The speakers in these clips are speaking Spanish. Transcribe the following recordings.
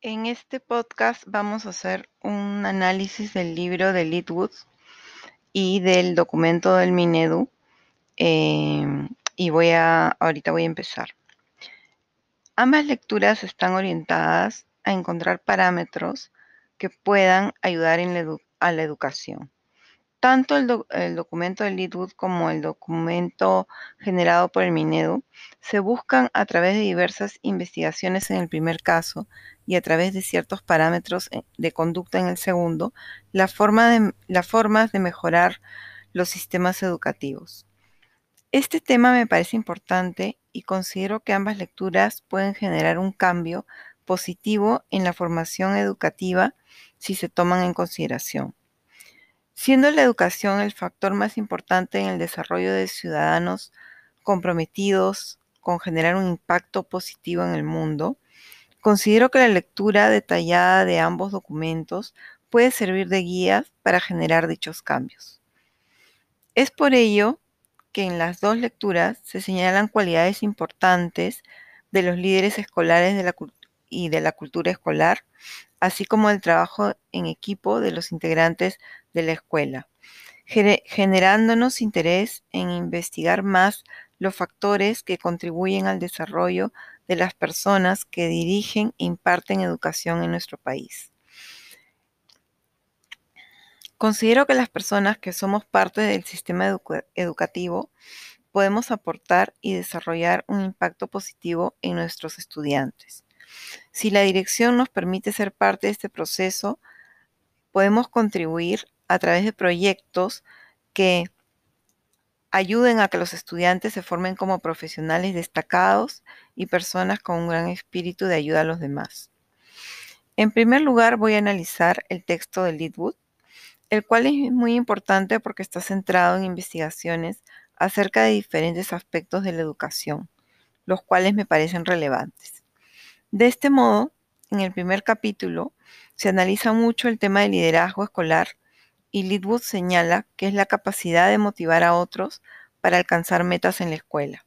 En este podcast vamos a hacer un análisis del libro de Litwood y del documento del Minedu. Em, y voy a, ahorita voy a empezar. Ambas lecturas están orientadas a encontrar parámetros que puedan ayudar en a la educación. Tanto el, documento de Litwood como el documento generado por el Minedu se buscan a través de diversas investigaciones en el primer caso y a través de ciertos parámetros eh, de conducta en el segundo, la forma las formas de mejorar los sistemas educativos. Este tema me parece importante y considero que ambas lecturas pueden generar un cambio positivo en la formación educativa si se toman en consideración. Siendo la educación el factor más importante en el desarrollo de ciudadanos comprometidos con generar un impacto positivo en el mundo, considero que la lectura detallada de ambos documentos puede servir de guía para generar dichos cambios. Es por ello que en las dos lecturas se señalan cualidades importantes de los líderes escolares y de la cultura escolar, así como el trabajo en equipo de los integrantes de la escuela, generándonos interés en investigar más los factores que contribuyen al desarrollo de las personas que dirigen e imparten educación en nuestro país. Considero que las personas que somos parte del sistema educativo podemos aportar y desarrollar un impacto positivo en nuestros estudiantes. Si la dirección nos permite ser parte de este proceso, podemos contribuir a través de proyectos que ayuden a que los estudiantes se formen como profesionales destacados y personas con un gran espíritu de ayuda a los demás. En primer lugar, voy a analizar el texto de Leadwood, el cual es muy importante porque está centrado en investigaciones acerca de diferentes aspectos de la educación, los cuales me parecen relevantes. De este modo, en el primer capítulo se analiza mucho el tema del liderazgo escolar y Litwood señala que es la capacidad de motivar a otros para alcanzar metas en la escuela.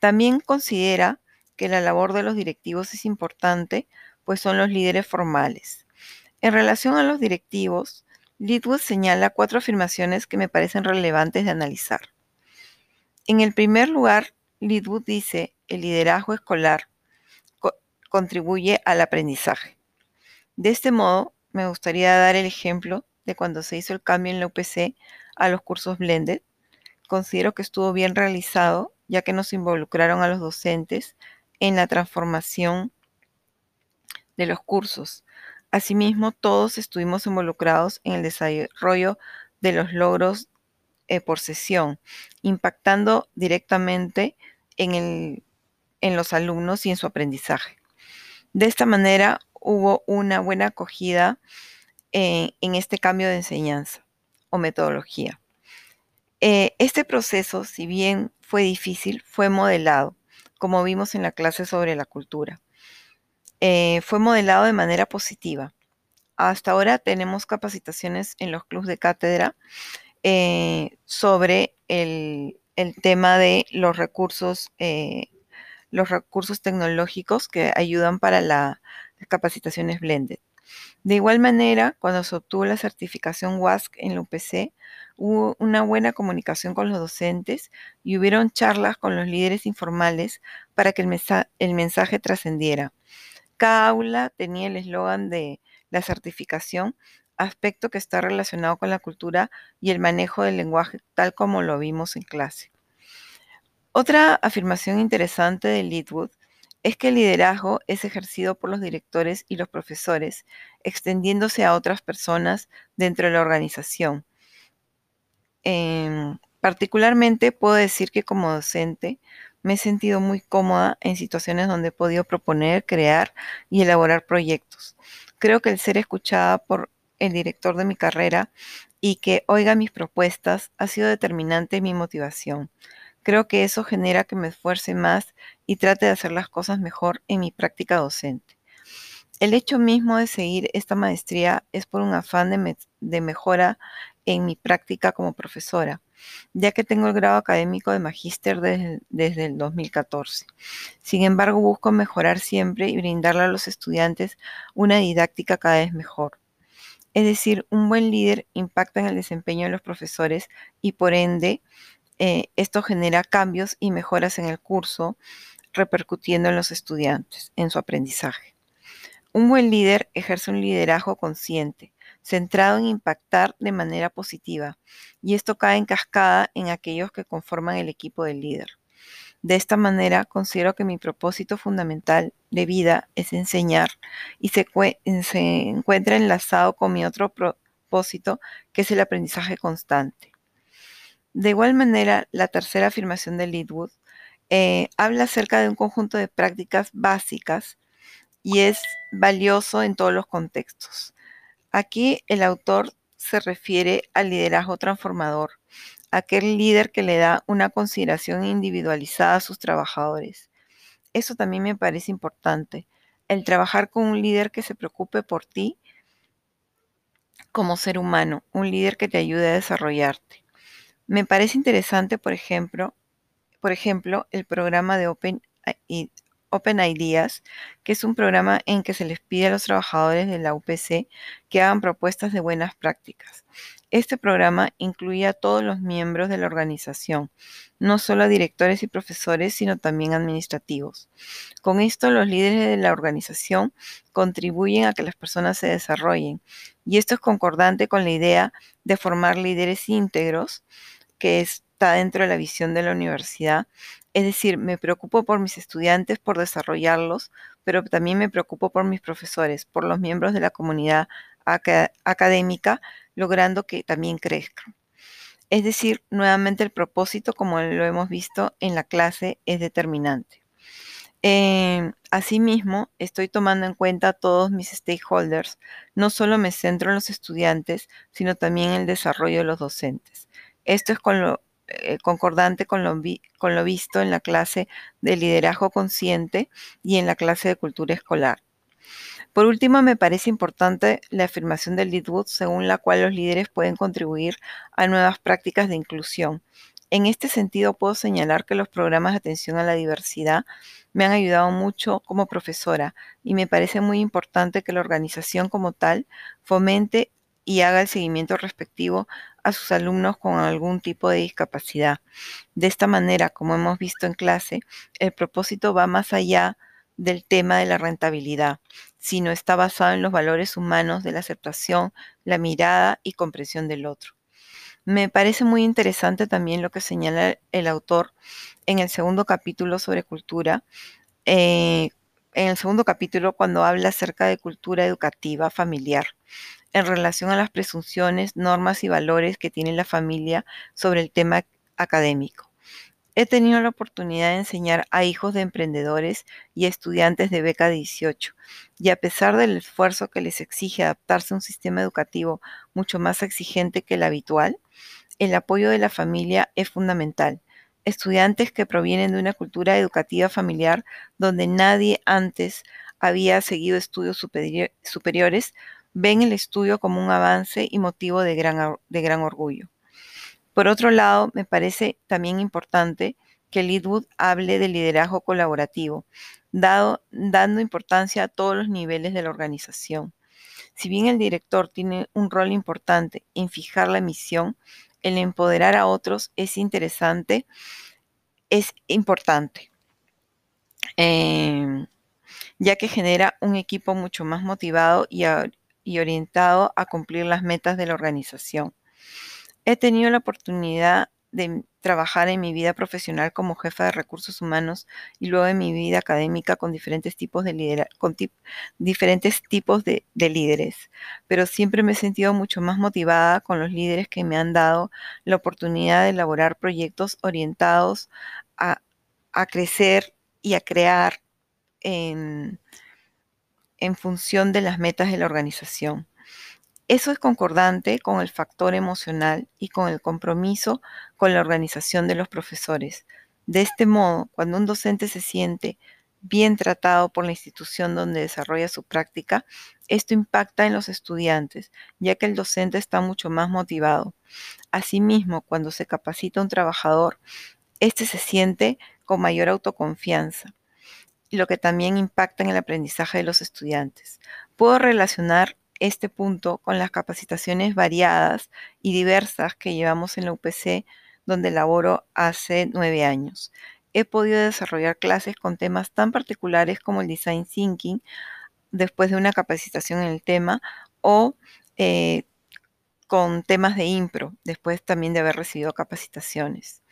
También considera que la labor de los directivos es importante, pues son los líderes formales. En relación a los directivos, Litwood señala cuatro afirmaciones que me parecen relevantes de analizar. En el primer lugar, Litwood dice, el liderazgo escolar contribuye al aprendizaje. De este modo, me gustaría dar el ejemplo de cuando se hizo el cambio en la UPC a los cursos blended. Considero que estuvo bien realizado, ya que nos involucraron a los docentes en la transformación de los cursos. Asimismo, todos estuvimos involucrados en el desarrollo de los logros eh, por sesión, impactando directamente en, en los alumnos y en su aprendizaje. De esta manera hubo una buena acogida eh, en este cambio de enseñanza o metodología. Eh, este proceso, si bien fue difícil, fue modelado, como vimos en la clase sobre la cultura. Eh, fue modelado de manera positiva. Hasta ahora tenemos capacitaciones en los clubes de cátedra sobre el, el, tema de los recursos los recursos tecnológicos que ayudan para las capacitaciones blended. De igual manera, cuando se obtuvo la certificación WASC en la UPC, hubo una buena comunicación con los docentes y hubieron charlas con los líderes informales para que el, el mensaje trascendiera. Cada aula tenía el eslogan de la certificación, aspecto que está relacionado con la cultura y el manejo del lenguaje tal como lo vimos en clase. Otra afirmación interesante de Leadwood es que el liderazgo es ejercido por los directores y los profesores, extendiéndose a otras personas dentro de la organización. Em, particularmente puedo decir que como docente me he sentido muy cómoda en situaciones donde he podido proponer, crear y elaborar proyectos. Creo que el ser escuchada por el director de mi carrera y que oiga mis propuestas ha sido determinante en mi motivación. Creo que eso genera que me esfuerce más y trate de hacer las cosas mejor en mi práctica docente. El hecho mismo de seguir esta maestría es por un afán de, mejora en mi práctica como profesora, ya que tengo el grado académico de magíster desde, desde, el 2014. Sin embargo, busco mejorar siempre y brindarle a los estudiantes una didáctica cada vez mejor. Es decir, un buen líder impacta en el desempeño de los profesores y por ende eh, esto genera cambios y mejoras en el curso, repercutiendo en los estudiantes, en su aprendizaje. Un buen líder ejerce un liderazgo consciente, centrado en impactar de manera positiva, y esto cae en cascada en aquellos que conforman el equipo del líder. De esta manera, considero que mi propósito fundamental de vida es enseñar y se, encuentra enlazado con mi otro propósito, que es el aprendizaje constante. De igual manera, la tercera afirmación de Leadwood eh, habla acerca de un conjunto de prácticas básicas y es valioso en todos los contextos. Aquí el autor se refiere al liderazgo transformador, aquel líder que le da una consideración individualizada a sus trabajadores. Eso también me parece importante, el trabajar con un líder que se preocupe por ti como ser humano, un líder que te ayude a desarrollarte. Me parece interesante, por ejemplo, por ejemplo, el programa de Open, Open Ideas, que es un programa en que se les pide a los trabajadores de la UPC que hagan propuestas de buenas prácticas. Este programa incluye a todos los miembros de la organización, no solo a directores y profesores, sino también administrativos. Con esto, los líderes de la organización contribuyen a que las personas se desarrollen, y esto es concordante con la idea de formar líderes íntegros, que está dentro de la visión de la universidad, es decir, me preocupo por mis estudiantes, por desarrollarlos, pero también me preocupo por mis profesores, por los miembros de la comunidad académica, logrando que también crezcan. Es decir, nuevamente el propósito, como lo hemos visto en la clase, es determinante. Em, asimismo, estoy tomando en cuenta a todos mis stakeholders. No solo me centro en los estudiantes, sino también en el desarrollo de los docentes. Esto es con lo eh, concordante con lo, con lo visto en la clase de liderazgo consciente y en la clase de cultura escolar. Por último, me parece importante la afirmación del Leadwood, según la cual los líderes pueden contribuir a nuevas prácticas de inclusión. En este sentido, puedo señalar que los programas de atención a la diversidad me han ayudado mucho como profesora y me parece muy importante que la organización como tal fomente y haga el seguimiento respectivo a sus alumnos con algún tipo de discapacidad. De esta manera, como hemos visto en clase, el propósito va más allá del tema de la rentabilidad, sino está basado en los valores humanos de la aceptación, la mirada y comprensión del otro. Me parece muy interesante también lo que señala el autor en el segundo capítulo sobre cultura, eh, en el segundo capítulo cuando habla acerca de cultura educativa familiar en relación a las presunciones, normas y valores que tiene la familia sobre el tema académico. He tenido la oportunidad de enseñar a hijos de emprendedores y estudiantes de beca 18, y a pesar del esfuerzo que les exige adaptarse a un sistema educativo mucho más exigente que el habitual, el apoyo de la familia es fundamental. Estudiantes que provienen de una cultura educativa familiar donde nadie antes había seguido estudios superiores ven el estudio como un avance y motivo de gran, de gran orgullo. Por otro lado, me parece también importante que Leadwood hable de liderazgo colaborativo, dado, dando importancia a todos los niveles de la organización. Si bien el director tiene un rol importante en fijar la misión, el empoderar a otros es interesante, es importante. Em, ya que genera un equipo mucho más motivado y, y orientado a cumplir las metas de la organización. He tenido la oportunidad de trabajar en mi vida profesional como jefa de recursos humanos y luego en mi vida académica con diferentes tipos de, con diferentes tipos de, líderes, pero siempre me he sentido mucho más motivada con los líderes que me han dado la oportunidad de elaborar proyectos orientados a, a crecer y a crear en, en función de las metas de la organización. Eso es concordante con el factor emocional y con el compromiso con la organización de los profesores. De este modo, cuando un docente se siente bien tratado por la institución donde desarrolla su práctica, esto impacta en los estudiantes, ya que el docente está mucho más motivado. Asimismo, cuando se capacita un trabajador, éste se siente con mayor autoconfianza, lo que también impacta en el aprendizaje de los estudiantes. Puedo relacionar este punto con las capacitaciones variadas y diversas que llevamos en la UPC, donde laboro hace nueve años. He podido desarrollar clases con temas tan particulares como el design thinking, después de una capacitación en el tema, o eh, con temas de impro, después también de haber recibido capacitaciones.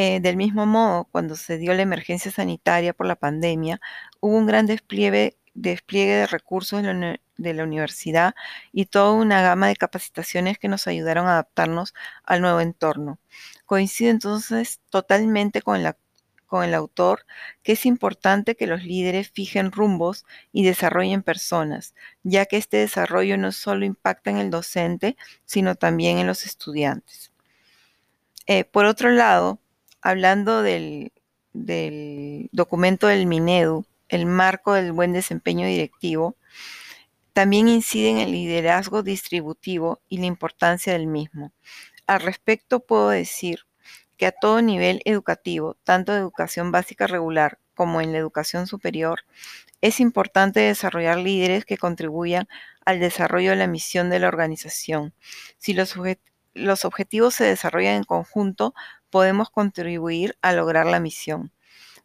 Eh, del mismo modo, cuando se dio la emergencia sanitaria por la pandemia, hubo un gran despliegue, despliegue de recursos de la, universidad y toda una gama de capacitaciones que nos ayudaron a adaptarnos al nuevo entorno. Coincido entonces totalmente con la con el autor que es importante que los líderes fijen rumbos y desarrollen personas, ya que este desarrollo no solo impacta en el docente, sino también en los estudiantes. Eh, por otro lado, hablando del, del documento del Minedu, el marco del buen desempeño directivo, también incide en el liderazgo distributivo y la importancia del mismo. Al respecto puedo decir que a todo nivel educativo, tanto de educación básica regular como en la educación superior, es importante desarrollar líderes que contribuyan al desarrollo de la misión de la organización. Si los, los objetivos se desarrollan en conjunto, podemos contribuir a lograr la misión.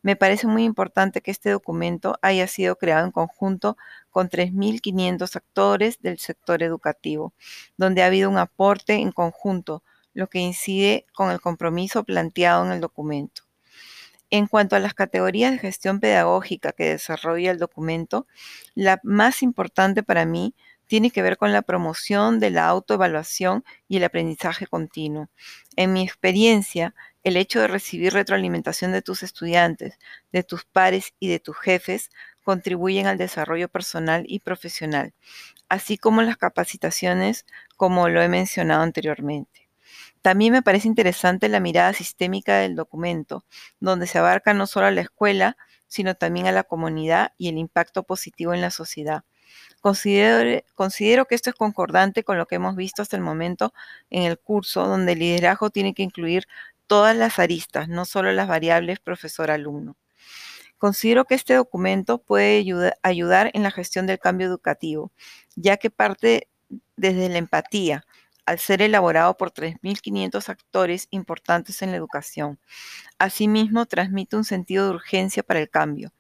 Me parece muy importante que este documento haya sido creado en conjunto con 3.500 actores del sector educativo, donde ha habido un aporte en conjunto lo que incide con el compromiso planteado en el documento. En cuanto a las categorías de gestión pedagógica que desarrolla el documento, la más importante para mí tiene que ver con la promoción de la autoevaluación y el aprendizaje continuo. En mi experiencia, el hecho de recibir retroalimentación de tus estudiantes, de tus pares y de tus jefes contribuyen al desarrollo personal y profesional, así como las capacitaciones, como lo he mencionado anteriormente. También me parece interesante la mirada sistémica del documento, donde se abarca no solo a la escuela, sino también a la comunidad y el impacto positivo en la sociedad. Considero, que esto es concordante con lo que hemos visto hasta el momento en el curso, donde el liderazgo tiene que incluir todas las aristas, no solo las variables profesor-alumno. Considero que este documento puede ayudar en la gestión del cambio educativo, ya que parte desde la empatía, al ser elaborado por 3.500 actores importantes en la educación. Asimismo, transmite un sentido de urgencia para el cambio.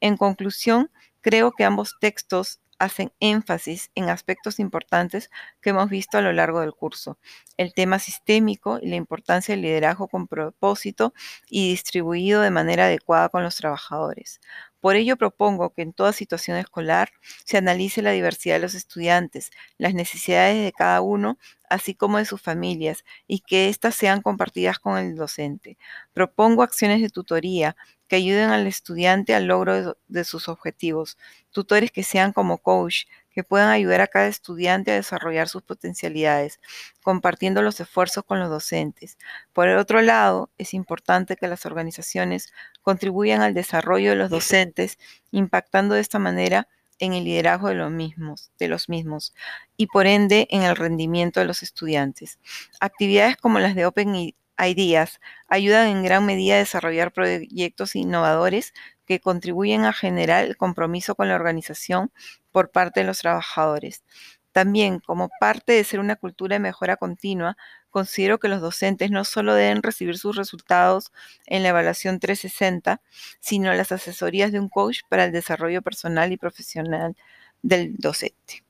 En conclusión, creo que ambos textos hacen énfasis en aspectos importantes que hemos visto a lo largo del curso. El tema sistémico y la importancia del liderazgo con propósito y distribuido de manera adecuada con los trabajadores. Por ello propongo que en toda situación escolar se analice la diversidad de los estudiantes, las necesidades de cada uno, así como de sus familias, y que éstas sean compartidas con el docente. Propongo acciones de tutoría que ayuden al estudiante al logro de, sus objetivos, tutores que sean como coach, que puedan ayudar a cada estudiante a desarrollar sus potencialidades, compartiendo los esfuerzos con los docentes. Por el otro lado, es importante que las organizaciones contribuyan al desarrollo de los docentes, impactando de esta manera en el liderazgo de los mismos, de los mismos y por ende en el rendimiento de los estudiantes. Actividades como las de Open Ideas ayudan en gran medida a desarrollar proyectos innovadores que contribuyen a generar el compromiso con la organización por parte de los trabajadores. También, como parte de ser una cultura de mejora continua, considero que los docentes no solo deben recibir sus resultados en la evaluación 360, sino las asesorías de un coach para el desarrollo personal y profesional del docente.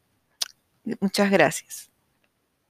Muchas gracias.